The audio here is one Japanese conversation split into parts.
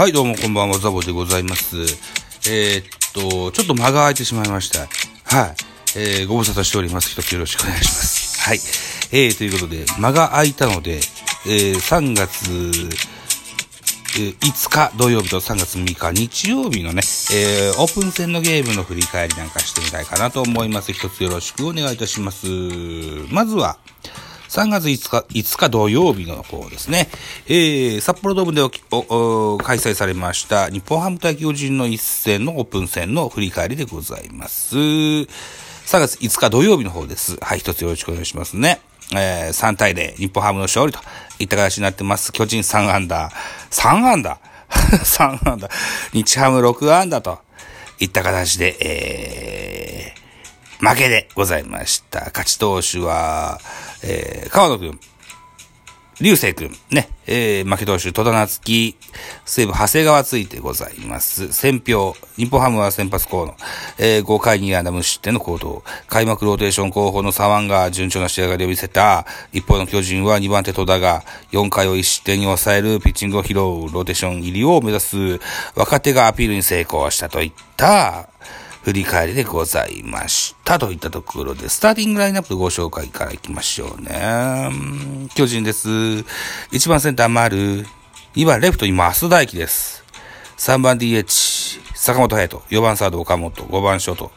はい、どうもこんばんは、ザボでございます。えーっと、ちょっと間が空いてしまいました。はい。えー、ご無沙汰しております。一つよろしくお願いします。はい。えー、ということで、間が空いたので、えー、3月、5日土曜日と3月6日日曜日のね、えー、オープン戦のゲームの振り返りなんかしてみたいかなと思います。一つよろしくお願いいたします。まずは、3月5日、5日土曜日の方ですね。えー、札幌ドームで開催されました日本ハム対巨人の一戦のオープン戦の振り返りでございます。3月5日土曜日の方です。はい、一つよろしくお願いしますね。えー、3対0、日本ハムの勝利といった形になってます。巨人3安打。3安打 ?3 安打。日ハム6安打といった形で、えー、負けでございました。勝ち投手は、えー、川野くん、流星くん、ね、えー、負け投手、戸田夏樹、西武、長谷川ついてございます。戦評、日本ハムは先発候補の、えー、5回2安打無失点の好投、開幕ローテーション候補の左腕が順調な仕上がりを見せた、一方の巨人は2番手戸田が4回を1失点に抑えるピッチングを披露、ローテーション入りを目指す、若手がアピールに成功したといった、振り返りでございました。といったところで、スターティングラインナップご紹介からいきましょうね。巨人です。1番センター丸。2番レフトに増大輝です。3番 DH、坂本隼人。4番サード岡本。5番ショート。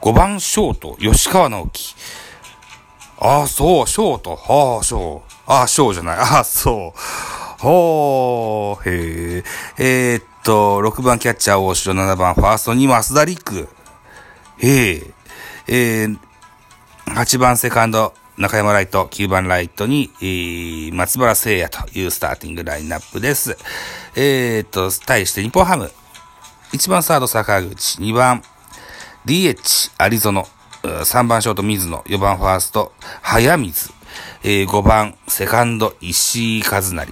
5番ショート、吉川直樹。ああ、そう、ショート。はあ、ショー。ああ、ショーじゃない。ああ、そう。ほー、へえ。えー、っと、6番キャッチャー大城、7番ファーストに増田陸。へえ。えー、8番セカンド、中山ライト、9番ライトに、えー、松原聖也というスターティングラインナップです。えー、っと、対して日本ハム。1番サード坂口、2番 DH アリゾノ、3番ショート水野、4番ファースト早水、えー5番セカンド石井和成、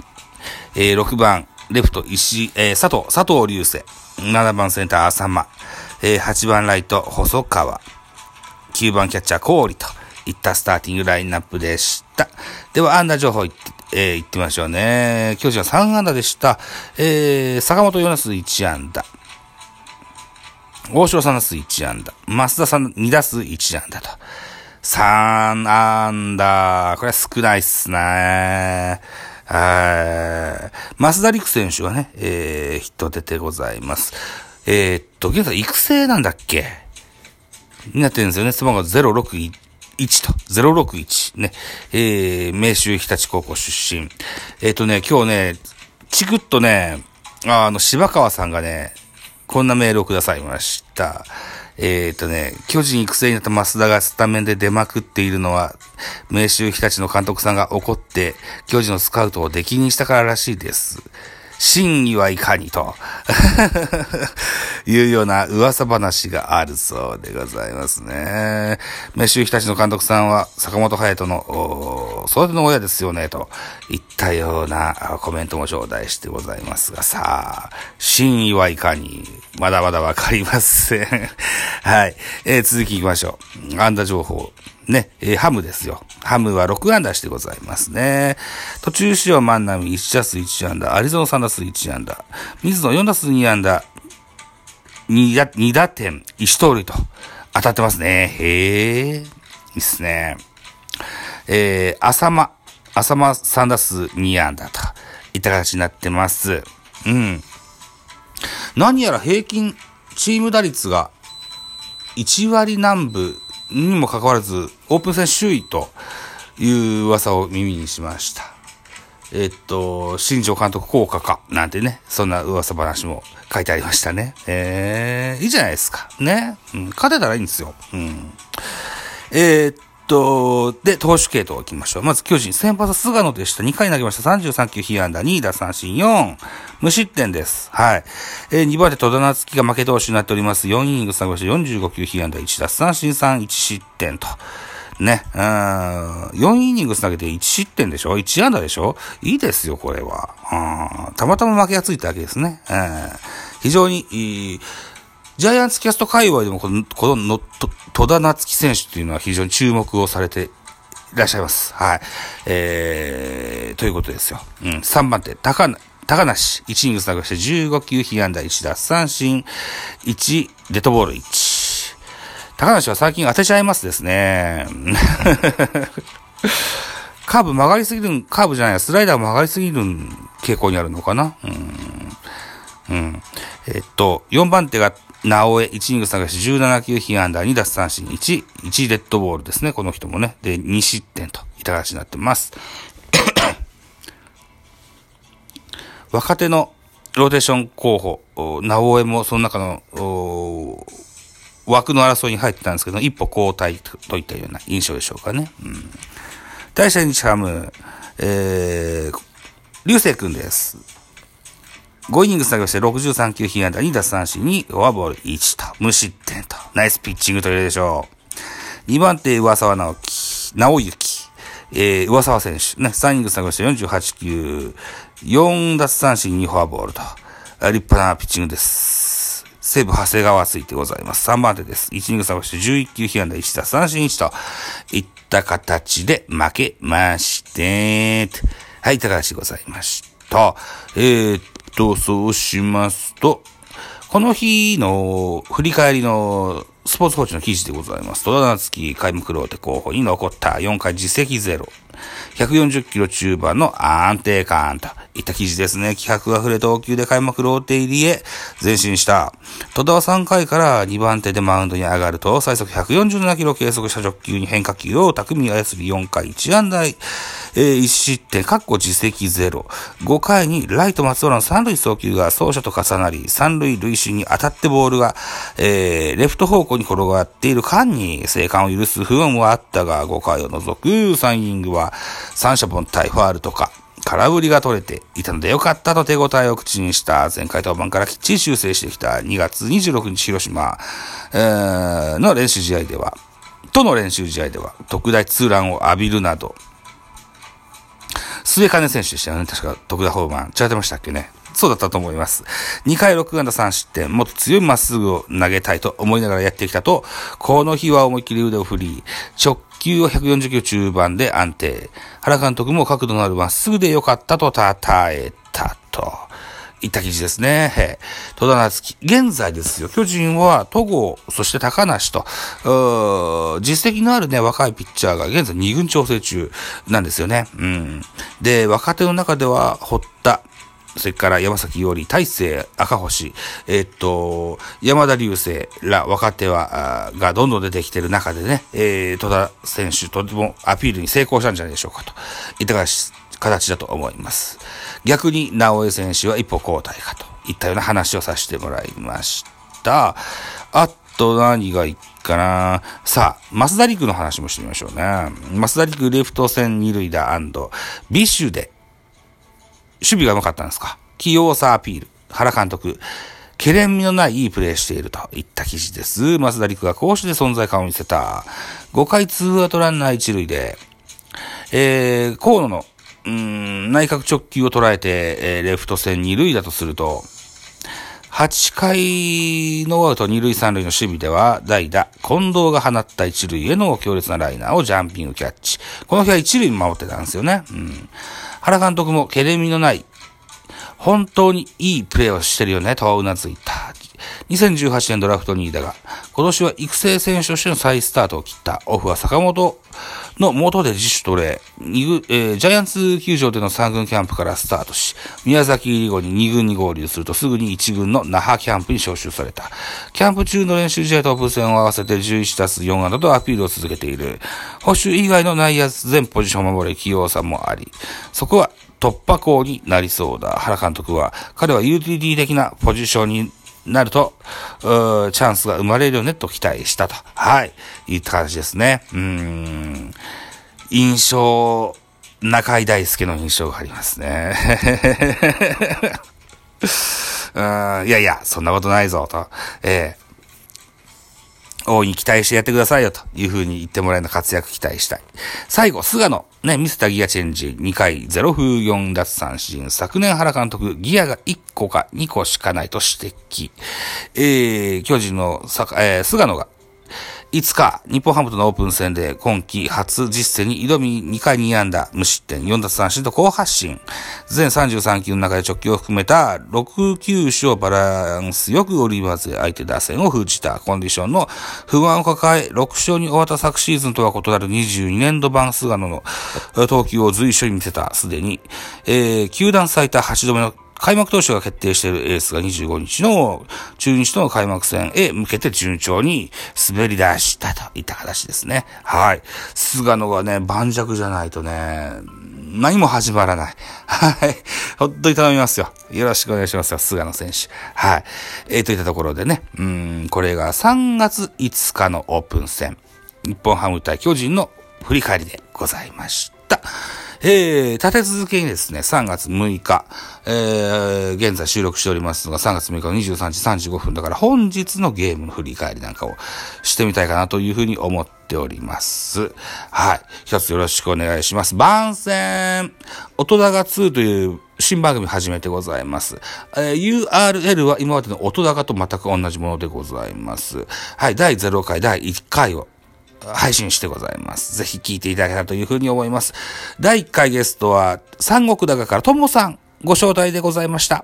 えー6番レフト石井、えー佐藤、佐藤隆星、7番センター浅間、えー8番ライト細川、9番キャッチャー氷といったスターティングラインナップでした。では、安打情報いって、えー、言ってみましょうね。巨人は3安打でした。えー、坂本ヨナス1安打。大城3打数1安打。増田さん2打数1安打と。3安打。これは少ないっすね。はい。増田陸選手はね、えー、ヒット出てございます。えー、っと、現在育成なんだっけ？になってるんですよね。背番号061と、061ね。えー、明秀日立高校出身。えーっとね、今日ね、チクッとね、あの、柴川さんがね、こんなメールをくださいました。えーっとね、巨人育成になった増田がスタメンで出まくっているのは、明秀日立の監督さんが怒って、巨人のスカウトを出禁にしたかららしいです。真意はいかにと、いうような噂話があるそうでございますね。明秀日立の監督さんは坂本隼人の育ての親ですよね、といったようなコメントも頂戴してございますが、さあ、真意はいかに、まだまだわかりません。はい。えー続き行きましょう。安打情報。ね、えーハムですよ。ハムは6安打してございますね。途中使用万波1打数1安打、アリゾナ3打数1安打、水野4打数2安打、2打 ,2 打点、1盗塁と当たってますね。へえ、いいっすね。えー、浅間、浅間3打数2安打といった形になってます。うん。何やら平均チーム打率が1割南部にもかかわらず、オープン戦首位という噂を耳にしました。えっと、新庄監督効果か、なんてね、そんな噂話も書いてありましたね。えー、いいじゃないですか。ね。うん、勝てたらいいんですよ。うん。えー、っと、で、投手系統行きましょう。まず巨人、先発菅野でした。2回投げました。33球、被安打、2打三振、4、無失点です。はい。えー、2番手、戸田夏樹が負け投手になっております。4イニング投げました。45球、被安打、1打三振、3、1失点と。ね、うん、4イニング投げて1失点でしょ ?1 安打でしょ？いいですよ、これは。うん、たまたま負けがついたわけですね。うん、非常にいい、ジャイアンツキャスト界隈でもこの、この戸田夏樹選手っていうのは非常に注目をされていらっしゃいます。はい。えー、ということですよ。うん、3番手、高、高梨、1イニングス投げして15球、被安打1奪三振、1、デッドボール1。高梨は最近当てちゃいますですね。カーブ曲がりすぎるカーブじゃない、スライダー曲がりすぎる傾向にあるのかな。うん。うん。えっと、4番手が直江、1イニング探し17球被安打、2奪三振、1、1デッドボールですね、この人もね。で、2失点と、いたがしになってます。若手のローテーション候補、直江もその中の、枠の争いに入ってたんですけど、一歩後退といったような印象でしょうかね。うん。大社日ハム、えー、流星君です。5イニング作業して63球被安打2奪三振にフォアボール1と無失点とナイスピッチングと言えるでしょう。2番手、上沢直樹、直之、えー、上沢選手、ね、3イニング作業して48球、4奪三振2フォアボールと、立派なピッチングです。西武長谷川ついてございます。3番手です。1イニング作業して11球被安打1奪三振1といった形で負けまして、はい、高橋でございました。えー、と、そうしますと、この日の振り返りのスポーツコーチの記事でございます。戸田夏樹開幕ローテ候補に残った4回実績ゼロ。140キロ中盤の安定感といった記事ですね。気迫あふれ投球で開幕ローテ入りへ前進した。戸田は3回から2番手でマウンドに上がると、最速147キロ計測した直球に変化球を巧みに操り4回1安打、えー、1失点、かっこ実績ゼロ。5回にライト松原の3塁送球が走者と重なり、3塁塁審に当たってボールが、えー、レフト方向に転がっている間に生還を許す不運はあったが、5回を除く3イニングは三者凡退ファールとか、空振りが取れていたのでよかったと手応えを口にした前回登板からきっちり修正してきた2月26日広島、えー、の練習試合では、との練習試合では特大ツーランを浴びるなど、末金選手でしたよね。確か特大ホームラン。違ってましたっけね。そうだったと思います。2回6安打3失点、もっと強いまっすぐを投げたいと思いながらやってきたと、この日は思いっきり腕を振り、直球を140キロ中盤で安定。原監督も角度のあるまっすぐで良かったと称えたと。いった記事ですね。戸田夏樹。現在ですよ。巨人は戸郷、そして高梨と、実績のあるね、若いピッチャーが現在2軍調整中なんですよね。うん。で、若手の中では、堀田、それから山崎伊織、大勢、赤星、え、っと、山田流星ら若手は、がどんどん出てきてる中でね、えー、戸田選手とてもアピールに成功したんじゃないでしょうかと。いった形だと思います。逆に、直江選手は一歩後退かといったような話をさせてもらいました。あと何がいいかなさあ、増田陸の話もしてみましょうね。増田陸レフト線二塁打ビッシュで守備がうまかったんですか？器用さアピール。原監督。懸念味のないいいプレーしているといった記事です。増田陸が攻守で存在感を見せた。5回ツーアウトランナー一塁で、えー、河野の、内角直球を捉えて、えー、レフト線二塁だとすると、8回ノーアウト二塁三塁の守備では、代打、近藤が放った一塁への強烈なライナーをジャンピングキャッチ。この日は一塁に守ってたんですよね。うん。原監督もケレミのない、本当にいいプレーをしてるよね、とはうなずいた。2018年ドラフト2位だが、今年は育成選手としての再スタートを切った。オフは坂本の元で自主トレ、えー、ジャイアンツ球場での3軍キャンプからスタートし、宮崎入り後に2軍に合流するとすぐに1軍の那覇キャンプに招集された。キャンプ中の練習試合とオープン戦を合わせて11打数4安打とアピールを続けている。保守以外の内野全ポジションを守れ起用さもあり、そこは突破口になりそうだ。原監督は、彼は UTD 的なポジションになると、チャンスが生まれるよねと期待したと。はい。いった感じですね。うん。印象、中井大輔の印象がありますね。うん、いやいや、そんなことないぞ、と。え大いに期待してやってくださいよ、というふうに言ってもらえるの活躍期待したい。最後、菅野。ね、ミスターギアチェンジ2回0風4奪三振。昨年原監督、ギアが1個か2個しかないと指摘。えー、巨人の、えー、菅野が5日、日本ハムとのオープン戦で今季初実戦に挑み2回2安打、無失点、4奪三振と好発進。全33球の中で直球を含めた6球種をバランスよく織り交ぜ相手打線を封じたコンディションの不安を抱え、6勝に終わった昨シーズンとは異なる22年度版菅野の投球を随所に見せた、すでに、えー、球団最多8度目の開幕投手が決定しているエースが25日の中日との開幕戦へ向けて順調に滑り出したといった形ですね。はい。菅野がね、盤石じゃないとね、何も始まらない。はい。本当に頼みますよ。よろしくお願いしますよ、菅野選手。はい。えー、といったところでね、うん、これが3月5日のオープン戦。日本ハム対巨人の振り返りでございました。えー、立て続けにですね、3月6日、えー、現在収録しておりますのが3月6日の23時35分だから本日のゲームの振り返りなんかをしてみたいかなというふうに思っております。はい。一つよろしくお願いします。番宣、音高2という新番組始めてございます。えー、URL は今までの音高と全く同じものでございます。はい。第0回、第1回を配信してございます。ぜひ聞いていただけたらというふうに思います。第1回ゲストは、三国高からともさんご招待でございました。